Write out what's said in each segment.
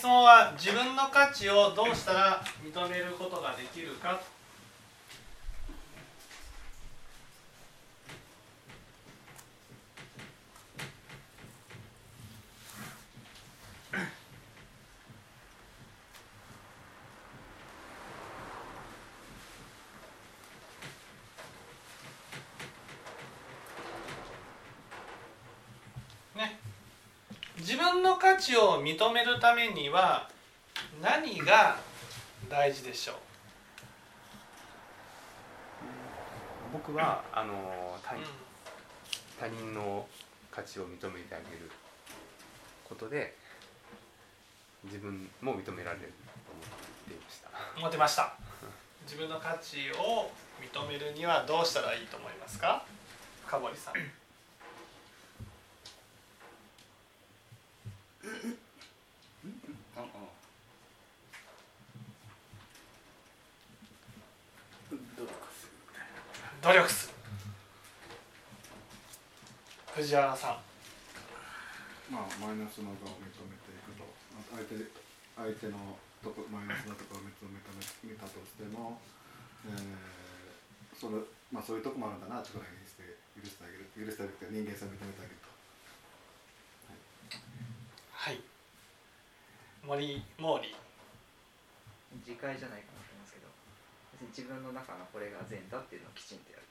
質問は自分の価値をどうしたら認めることができるか自分の価値を認めるためには何が大事でしょう？僕はあの他,、他人の価値を認めてあげることで自分も認められると思っていました。思ってました。自分の価値を認めるにはどうしたらいいと思いますか？深堀さん努力する。藤原さん。まあマイナスの側を認めていくと。相手相手のとこマイナスなところを認めた見たとしても、えー、そのまあそういうとこもあるんだなってことにして許してあげる。許してあげる人間性を認めてあげると。はい、はい、森毛利次回じゃないかな自分の中のこれが善だっていうのをきちんとやる。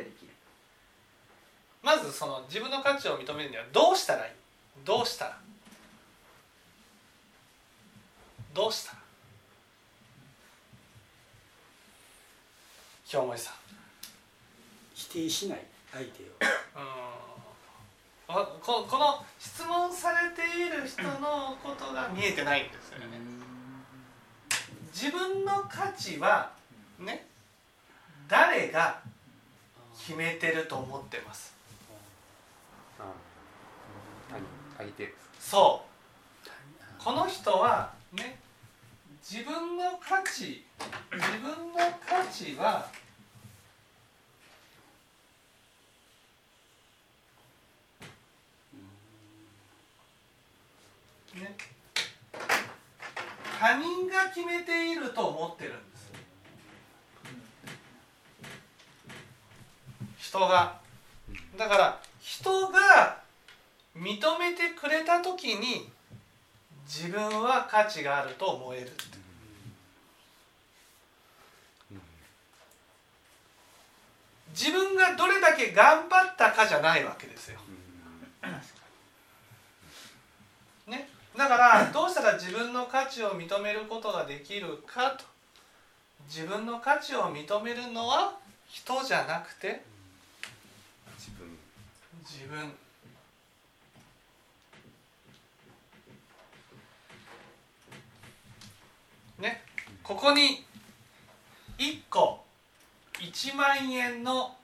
やりきる。まずその自分の価値を認めるにはどうしたらいい？どうしたら？どうした？ら兵森さん。否定しない相手を。うん。ここの質問されている人のことが見えてないんですよね。自分の価値はね。誰が決めてると思ってます？そう。この人はね自分の価値自分の価値はね他人が決めていると思ってるんです人が。だから人が認めてくれた時に自分は価値があると思える。自分がどれだけ頑張ったかじゃないわけですよ。ね、だからどうしたら自分の価値を認めることができるかと。自分の価値を認めるのは人じゃなくて自分。ねここに1個1万円の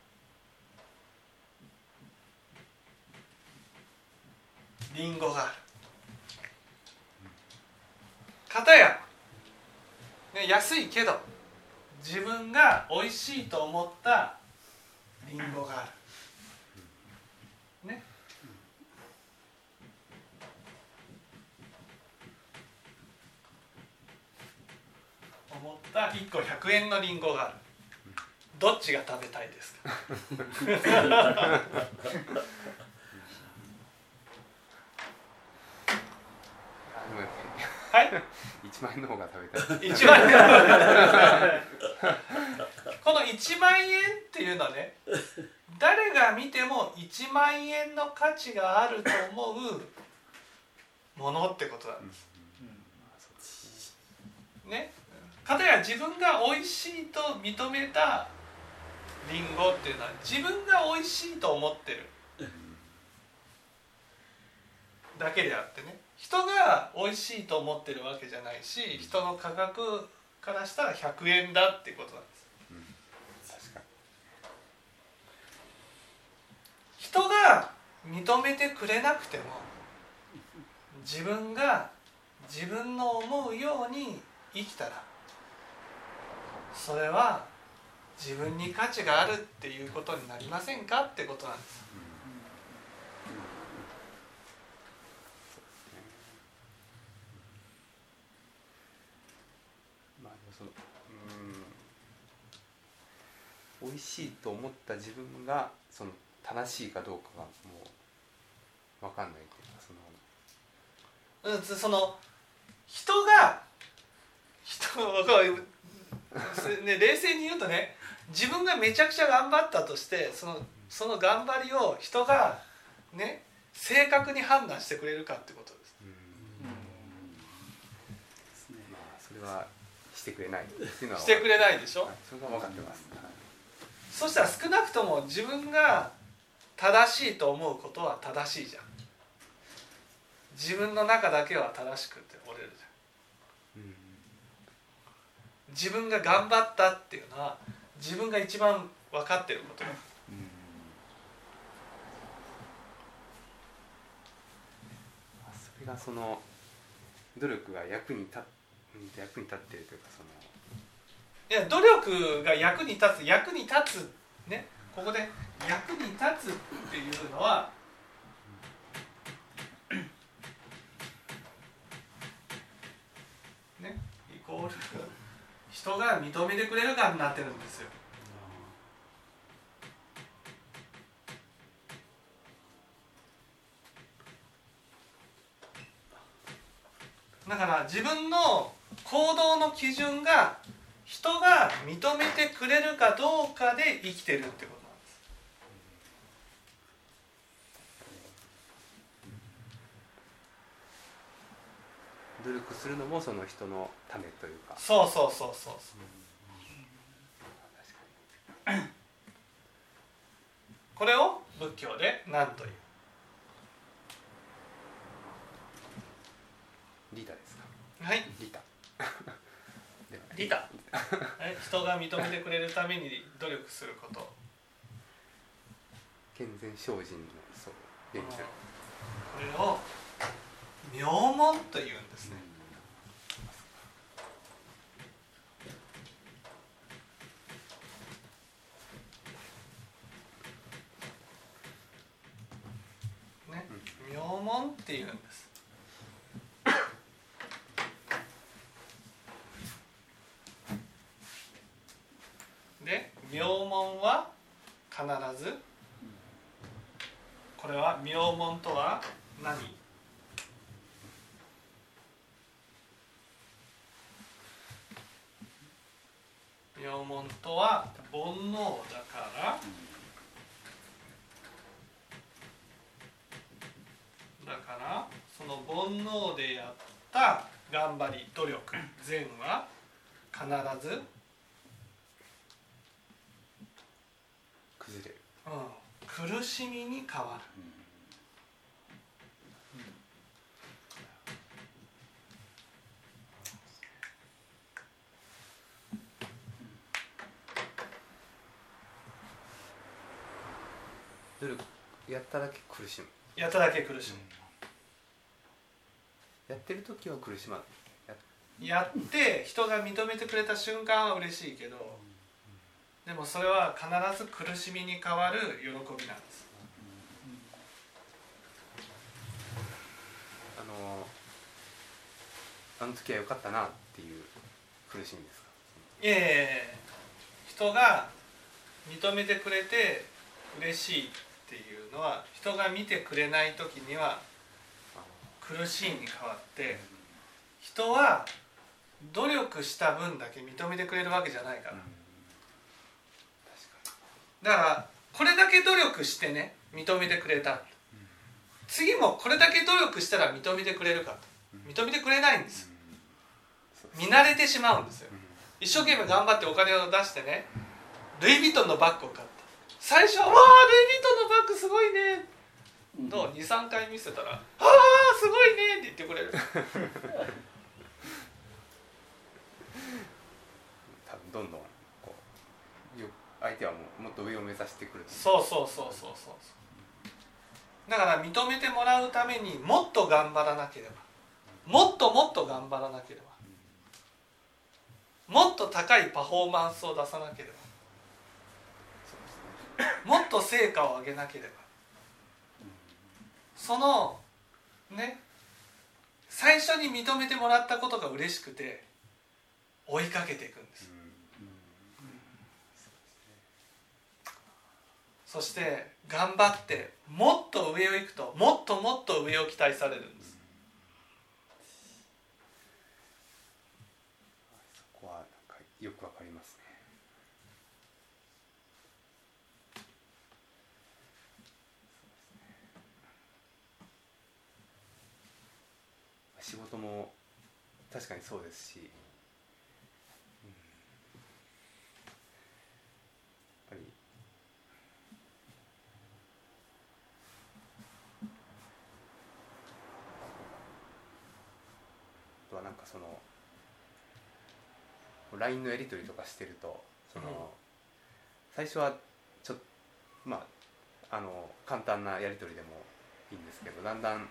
りんごがある。かたや、ね、安いけど自分が美味しいと思ったりんごがある。思った1個100円のりんごがある。どっちが食べたいですか？はい。1万円の方が食べたい。1万円。この1万円っていうのはね誰が見ても1万円の価値があると思うものってことなんです。ねかたや自分が美味しいと認めたりんごっていうのは自分が美味しいと思ってる。だけであってね。人が美味しいと思ってるわけじゃないし人の価格からしたら100円だっていうことなんです。人が認めてくれなくても自分が自分の思うように生きたらそれは自分に価値があるっていうことになりませんかってことなんです。そのうん。美味しいと思った自分がその正しいかどうかがもう分かんないっていうかその。うんその人が人ね冷静に言うとね自分がめちゃくちゃ頑張ったとしてそのその頑張りを人がね正確に判断してくれるかってことです。うん。まあそれはしてくれない。してくれないでしょ？はい。それは分かってます、はい。そしたら少なくとも自分が正しいと思うことは正しいじゃん。自分の中だけは正しくて折れるじゃん自分が頑張ったっていうのは自分が一番分かってることそれがその努力が役に立っ役に立っているというかその。いや努力が役に立つ役に立つね。ここで役に立つっていうのはねイコール人が認めてくれるかになってるんですよ。だから自分の行動の基準が人が認めてくれるかどうかで生きてるってことなんです努力するのもその人のためというか。そうそうそうそう。そうこれを仏教で何という？リーダーですか？はい。リーダー。では利他はい。人が認めてくれるために努力すること。健全精進のそうこれを名門というんですねね名門っていうんですで名門は必ずこれは名門とは何名門とは煩悩だからだからその煩悩でやった頑張り努力。善は必ず、崩れる。うん、苦しみに変わる。努力やっただけ苦しむ。やっただけ苦しむやってる時は苦しまない？やって人が認めてくれた瞬間は嬉しいけどでもそれは必ず苦しみに変わる喜びなんです。あのあの時は良かったなっていう苦しみですか？いえいえいえ人が認めてくれて嬉しいっていうのは人が見てくれない時には苦しいに変わって人は努力した分だけ認めてくれるわけじゃないから。だからこれだけ努力してね認めてくれた。次もこれだけ努力したら認めてくれるかと。認めてくれないんです見慣れてしまうんですよ。一生懸命頑張ってお金を出してねルイ・ヴィトンのバッグを買った最初は「わあルイ・ヴィトンのバッグすごいね」と23回見せたら「ああすごいね」って言ってくれる。多分どんどんこうよ相手はもうもっと上を目指してくるそうそうそうそうそうそう。だから認めてもらうためにもっと頑張らなければ。もっともっと頑張らなければ。もっと高いパフォーマンスを出さなければ。もっと成果を上げなければそのね最初に認めてもらったことが嬉しくて追いかけていくんです。そして頑張ってもっと上を行くともっともっと上を期待されるんです。よくわかりますね仕事も確かにそうですし、うん、やっぱりあとはなんかその LINE のやり取りとかしてるとその、うん。最初はちょっとまああの簡単なやり取りでもいいんですけどだんだん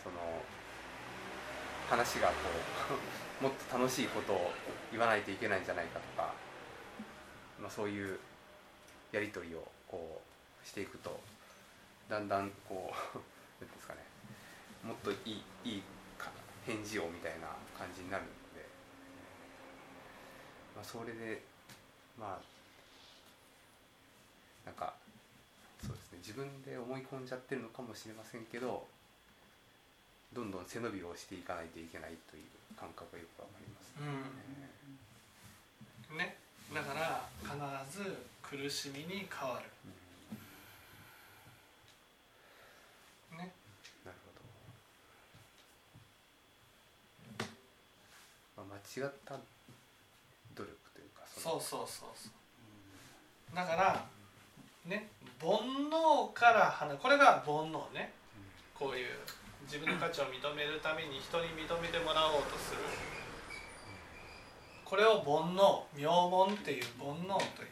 その話がこう もっと楽しいことを言わないといけないんじゃないかとか、まあ、そういうやり取りをこうしていくとだんだんこう 何ですかねもっといいいい返事をみたいな感じになるので、まあ、それでまあなんかそうですね自分で思い込んじゃってるのかもしれませんけどどんどん背伸びをしていかないといけないという感覚がよくわかりますね。うん。ね。だから必ず苦しみに変わる。ね。なるほど、まあ、間違った努力というかそうそうそうそう。だからね。煩悩から離これが煩悩ね。こういう自分の価値を認めるために人に認めてもらおうとする。これを煩悩妙煩っていう煩悩という。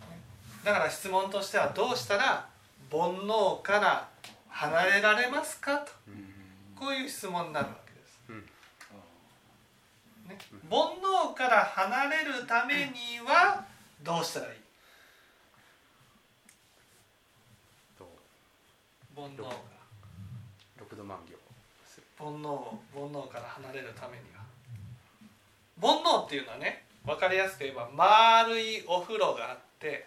ね。だから質問としてはどうしたら煩悩から離れられますかと。こういう質問になるわけです。うん。ね、煩悩から離れるためにはどうしたらいい？と煩悩が六度万行煩悩を煩悩から離れるためには。煩悩っていうのはね分かりやすく言えば丸いお風呂があって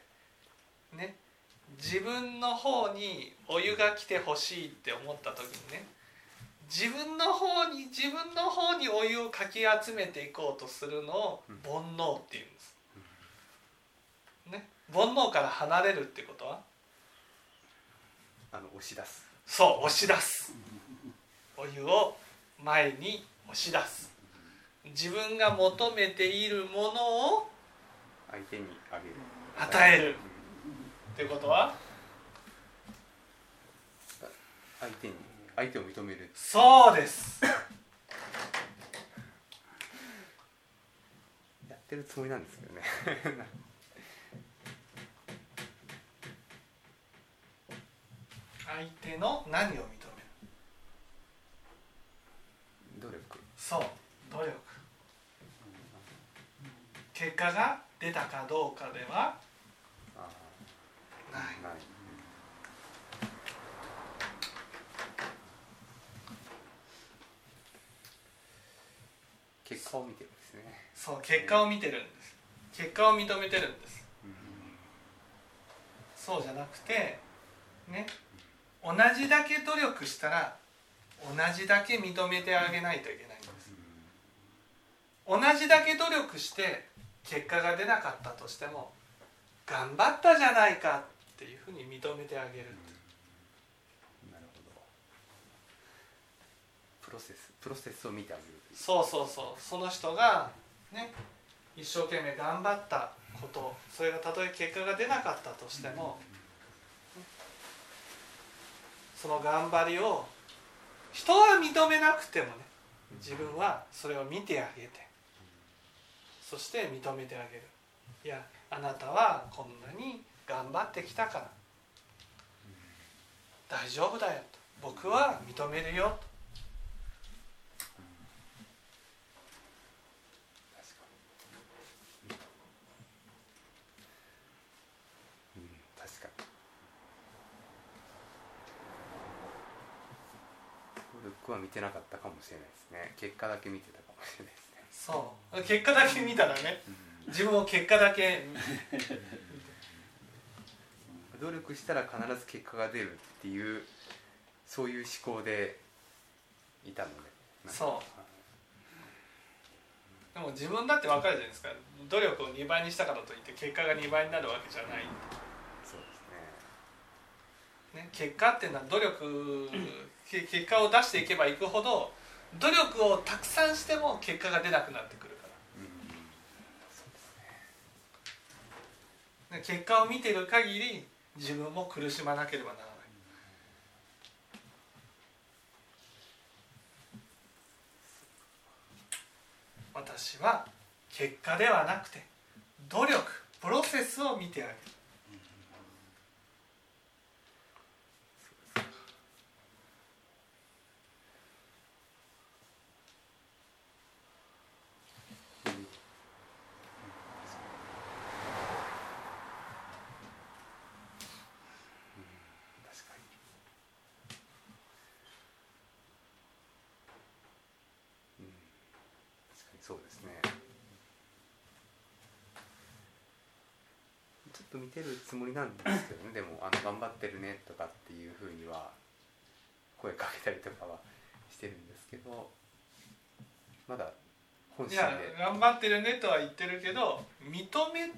ね自分の方にお湯が来てほしいって思った時にね自分の方に自分の方にお湯をかき集めていこうとするのを煩悩っていうんです。ね、煩悩から離れるってことは？あの押し出す。そう押し出すお湯を前に押し出す。自分が求めているものを相手にあげる。与える。ってことは？相手に相手を認める。そうです。やってるつもりなんですけどね。相手の何を認める努力そう。努力。結果が出たかどうかではあない。結果を見てるんですね。そう結果を見てるんです。結果を認めてるんです。そうじゃなくてね同じだけ努力したら同じだけ認めてあげないといけない同じだけ努力して結果が出なかったとしても頑張ったじゃないかっていうふうに認めてあげるなるほど。プロセスプロセスを見てあげるそうそうそう。その人がね一生懸命頑張ったことそれがたとえ結果が出なかったとしてもその頑張りを人は認めなくてもね自分はそれを見てあげてそして認めてあげる。いやあなたはこんなに頑張ってきたから。大丈夫だよと。僕は認めるよと。確かに。うん確かに。努力は見てなかったかもしれないですね。結果だけ見てたかもしれないです。そう。結果だけ見たらね。自分を結果だけ。努力したら必ず結果が出るっていうそういう思考でいたのでそう。でも自分だって分かるじゃないですか。努力を2倍にしたからといって結果が2倍になるわけじゃない、そうですね。ね、結果っていうのは努力け結果を出していけばいくほど努力をたくさんしても結果が出なくなってくるから。うん結果を見てる限り自分も苦しまなければならない。私は結果ではなくて努力プロセスを見てあげる確かにうん確かにそうですねちょっと見てるつもりなんですけどね。でもあの頑張ってるねとかっていうふうには声かけたりとかはしてるんですけどまだ本心いやで頑張ってるねとは言ってるけど認め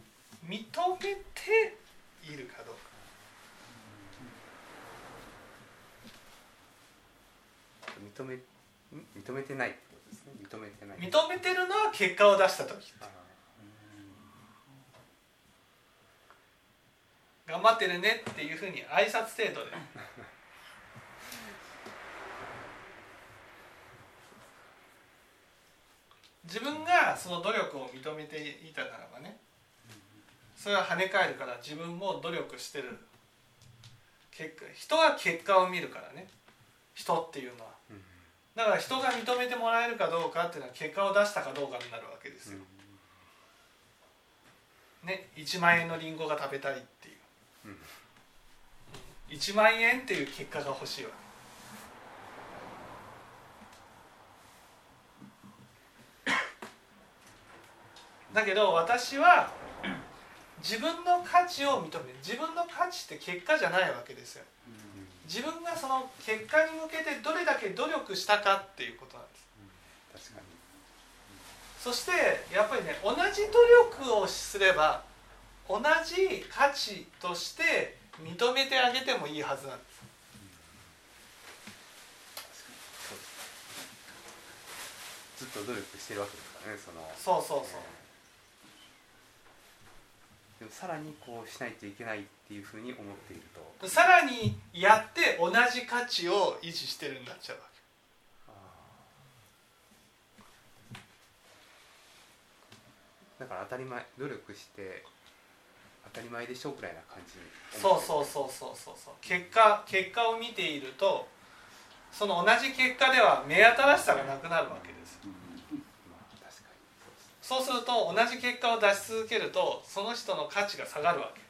認めているかどうか。認めん？認めてないってことですね。認めてない。認めてるのは結果を出した時あ頑張ってるねっていうふうに挨拶程度で。自分がその努力を認めていたならばねそれは跳ね返るから自分も努力してる。結果人は結果を見るからね。人っていうのは。だから人が認めてもらえるかどうかっていうのは結果を出したかどうかになるわけですよ、ね1万円のリンゴが食べたいっていう、うん。1万円っていう結果が欲しいわ。けだけど私は自分の価値を認める。自分の価値って結果じゃないわけですよ。自分がその結果に向けてどれだけ努力したかっていうことなんです。確かに。そしてやっぱりね同じ努力をすれば同じ価値として認めてあげてもいいはずなんです。ずっと努力してるわけですからねその。そうそうそう。でもさらにこうしないといけないっていうふうに思っていると。さらにやって同じ価値を維持してるんなっちゃうわだから当たり前。努力して当たり前でしょうくらいな感じそうそうそうそうそうそう。結果結果を見ているとその同じ結果では目新しさがなくなるわけです。そうすると同じ結果を出し続けるとその人の価値が下がるわけ。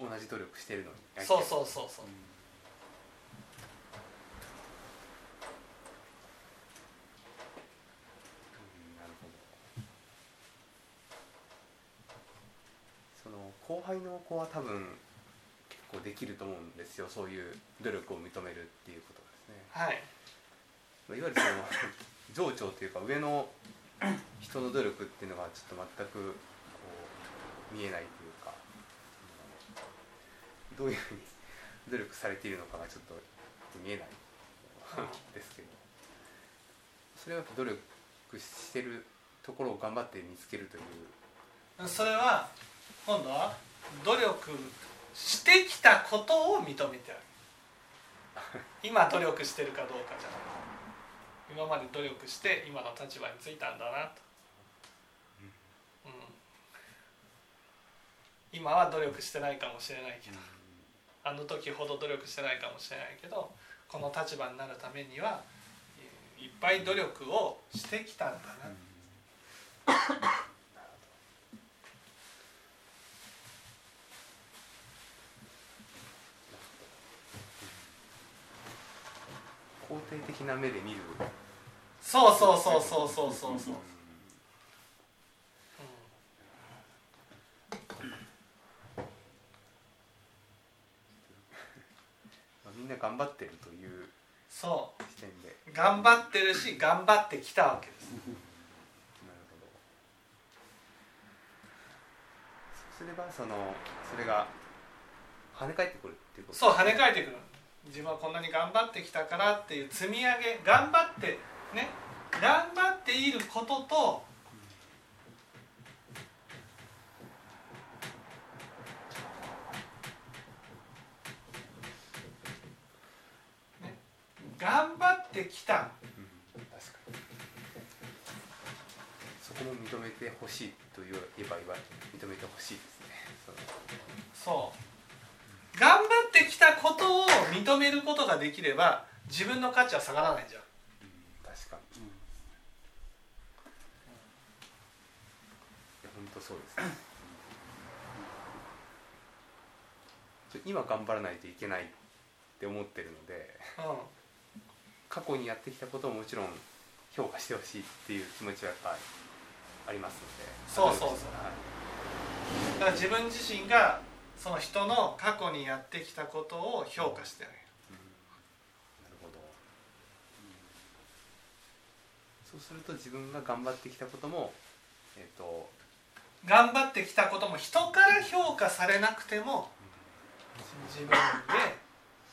同じ努力してるのに。そうそうそうそう。うんなるほどその後輩の子は多分結構できると思うんですよ。そういう努力を認めるっていうことですね。はい。いわゆるその 上長というか上の人の努力っていうのがちょっと全くこう見えないというかどういうふうに努力されているのかがちょっと見えないですけど。それはやっぱ努力してるところを頑張って見つけるという。それは今度は努力してきたことを認めてある。今努力してるかどうかじゃない。今まで努力して今の立場についたんだなと、うん、今は努力してないかもしれないけど。あの時ほど努力してないかもしれないけどこの立場になるためにはいっぱい努力をしてきたんだな、定的な目で見る。そうそうそうそうそうそうそう、まあみんな頑張ってるというそ視点で。う頑張ってるし頑張ってきたわけです。なるほど。そうすればそのそれが跳ね返ってくるっていうことそう跳ね返ってくる自分はこんなに頑張ってきたからっていう積み上げ頑張ってね頑張っていることとね頑張ってきた。うんそこも認めてほしいと言えば言わ認めてほしいですね。そう頑張ってきたことを認めることができれば自分の価値は下がらないじゃん。うん確かに、いや本当そうですね。今頑張らないといけないって思ってるのでうん過去にやってきたことをもちろん評価してほしいっていう気持ちはやっぱりありますので。そうそうそう。はい。だから自分自身がその人の過去にやってきたことを評価してあげる。なるほど、そうすると自分が頑張ってきたこともえっ、と頑張ってきたことも人から評価されなくても自分で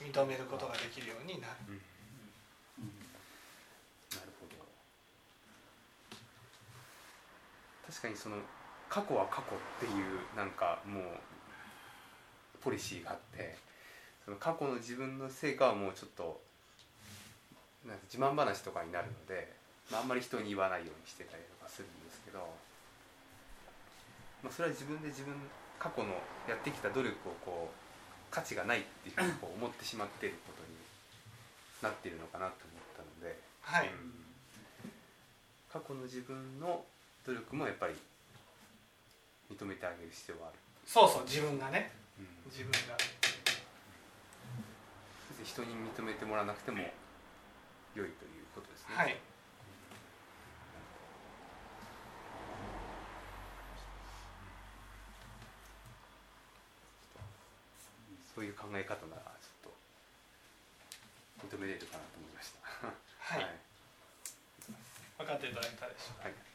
認めることができるようになる。なるほど。確かにその過去は過去っていうなんかもうポリシーがあってその過去の自分の成果はもうちょっとなんか自慢話とかになるので、まあ、あんまり人に言わないようにしてたりとかするんですけど、まあ、それは自分で自分過去のやってきた努力をこう価値がないっていうふうにこう思ってしまっていることになっているのかなと思ったので。はい。うん。過去の自分の努力もやっぱり認めてあげる必要はある、そうそう自分がね。うん自分が。人に認めてもらわなくても良いということですねはい。そういう考え方ならちょっと認めれるかなと思いました。はい。分かっていただいたでしょう。かはい